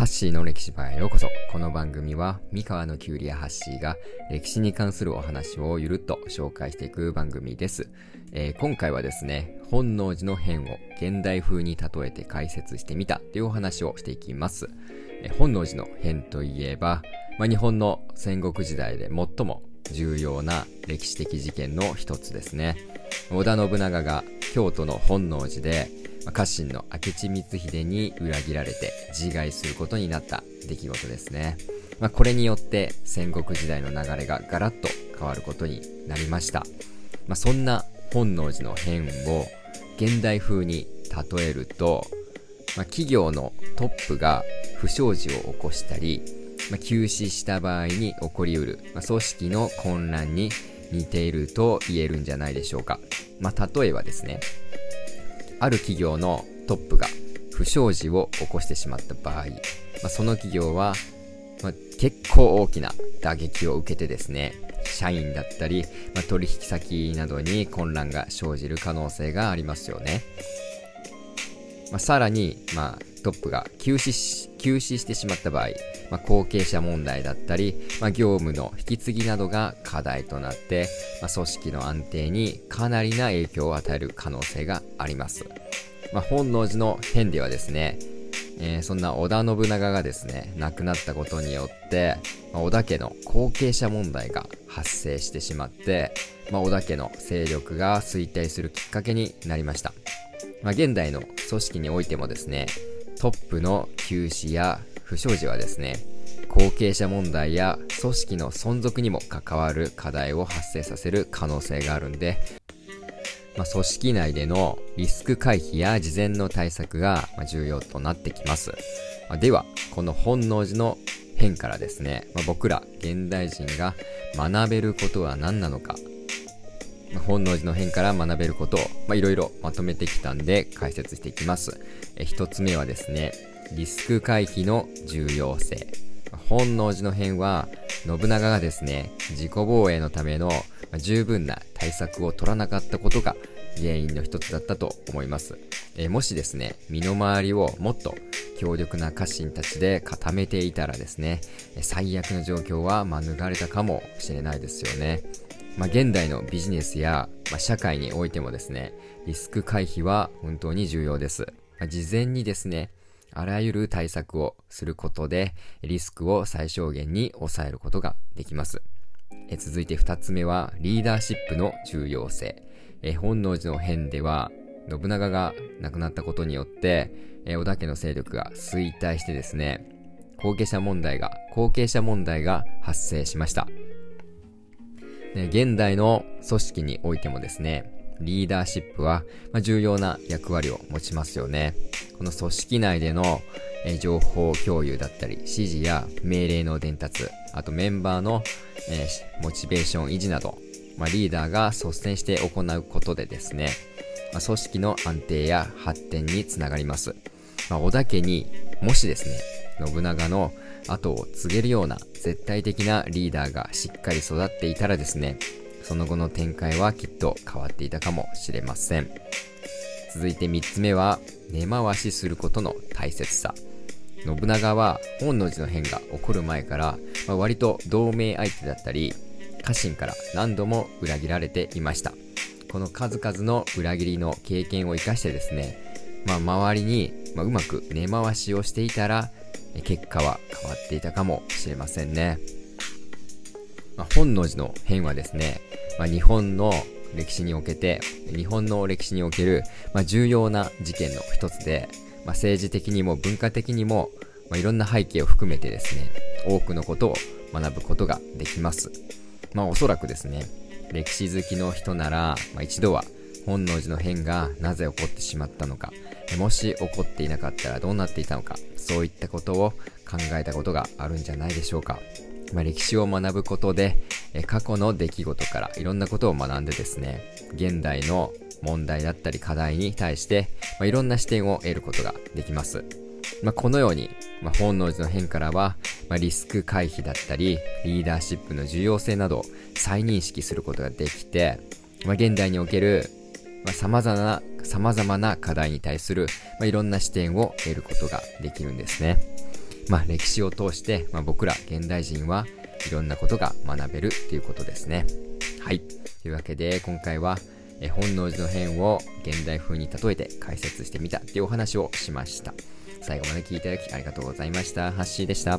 ハッシーの歴史場へようこそ。この番組は、三河のキュウリやハッシーが歴史に関するお話をゆるっと紹介していく番組です。えー、今回はですね、本能寺の変を現代風に例えて解説してみたというお話をしていきます。えー、本能寺の変といえば、まあ、日本の戦国時代で最も重要な歴史的事件の一つですね。織田信長が京都の本能寺で家臣の明智光秀に裏切られて自害することになった出来事ですね。まあ、これによって戦国時代の流れがガラッと変わることになりました。まあ、そんな本能寺の変を現代風に例えると、まあ、企業のトップが不祥事を起こしたり、まあ、休止した場合に起こりうる、まあ、組織の混乱に似ていると言えるんじゃないでしょうか。まあ、例えばですね、ある企業のトップが不祥事を起こしてしまった場合、まあ、その企業は、まあ、結構大きな打撃を受けてですね、社員だったり、まあ、取引先などに混乱が生じる可能性がありますよね。まあ、さらに、まあ、トップが休止し、休止してしまった場合、まあ、後継者問題だったり、まあ、業務の引き継ぎなどが課題となって、まあ、組織の安定にかなりな影響を与える可能性があります。まあ、本能寺の変ではですね、えー、そんな織田信長がですね、亡くなったことによって、まあ、織田家の後継者問題が発生してしまって、まあ、織田家の勢力が衰退するきっかけになりました。まあ、現代の組織においてもですね、トップの休止や不祥事はですね、後継者問題や組織の存続にも関わる課題を発生させる可能性があるんで、まあ、組織内でのリスク回避や事前の対策が重要となってきます。まあ、では、この本能寺の変からですね、まあ、僕ら現代人が学べることは何なのか、まあ、本能寺の変から学べることをいろいろまとめてきたんで解説していきます。え一つ目はですね、リスク回避の重要性。本能寺の変は信長がですね、自己防衛のための十分な対策を取らなかったことが原因の一つだったと思います。えもしですね、身の回りをもっと強力な家臣たちで固めていたらですね、最悪の状況は免れたかもしれないですよね。まあ、現代のビジネスや、まあ、社会においてもですね、リスク回避は本当に重要です。まあ、事前にですね、あらゆる対策をすることで、リスクを最小限に抑えることができます。え続いて2つ目は、リーダーシップの重要性。え本能寺の変では、信長が亡くなったことによって、え織田家の勢力が衰退してですね、後継者問題が、後継者問題が発生しました。現代の組織においてもですね、リーダーシップは、ま、重要な役割を持ちますよね。この組織内での、え情報共有だったり、指示や命令の伝達、あとメンバーの、え、モチベーション維持など、ま、リーダーが率先して行うことでですね、ま、組織の安定や発展につながります。まあ、小田家にもしですね、信長の後を継げるような絶対的なリーダーがしっかり育っていたらですね、その後の展開はきっと変わっていたかもしれません。続いて3つ目は、根回しすることの大切さ。信長は本能寺の変が起こる前から、まあ、割と同盟相手だったり、家臣から何度も裏切られていました。この数々の裏切りの経験を生かしてですね、まあ、周りに、ま、うまく根回しをしていたら、結果は変わっていたかもしれませんね。まあ、本能寺の変はですね、まあ、日本の歴史におけて、日本の歴史における、まあ、重要な事件の一つで、まあ、政治的にも文化的にも、まあ、いろんな背景を含めてですね、多くのことを学ぶことができます。まあおそらくですね、歴史好きの人なら、まあ、一度は本能寺の変がなぜ起こってしまったのか、もし起こっていなかったらどうなっていたのか、そういったことを考えたことがあるんじゃないでしょうか。まあ、歴史を学ぶことで、え過去の出来事からいろんなことを学んでですね、現代の問題だったり課題に対して、まあ、いろんな視点を得ることができます。まあ、このように、まあ、本能寺の変からは、まあ、リスク回避だったり、リーダーシップの重要性など再認識することができて、まあ、現代における、まあ、様々な、様々な課題に対する、まあ、いろんな視点を得ることができるんですね。まあ、歴史を通して、まあ、僕ら現代人はいろんなことが学べるっていうことですね。はい。というわけで、今回は、え本能寺の変を現代風に例えて解説してみたっていうお話をしました。最後まで聞いていただきありがとうございました。ハッシーでした。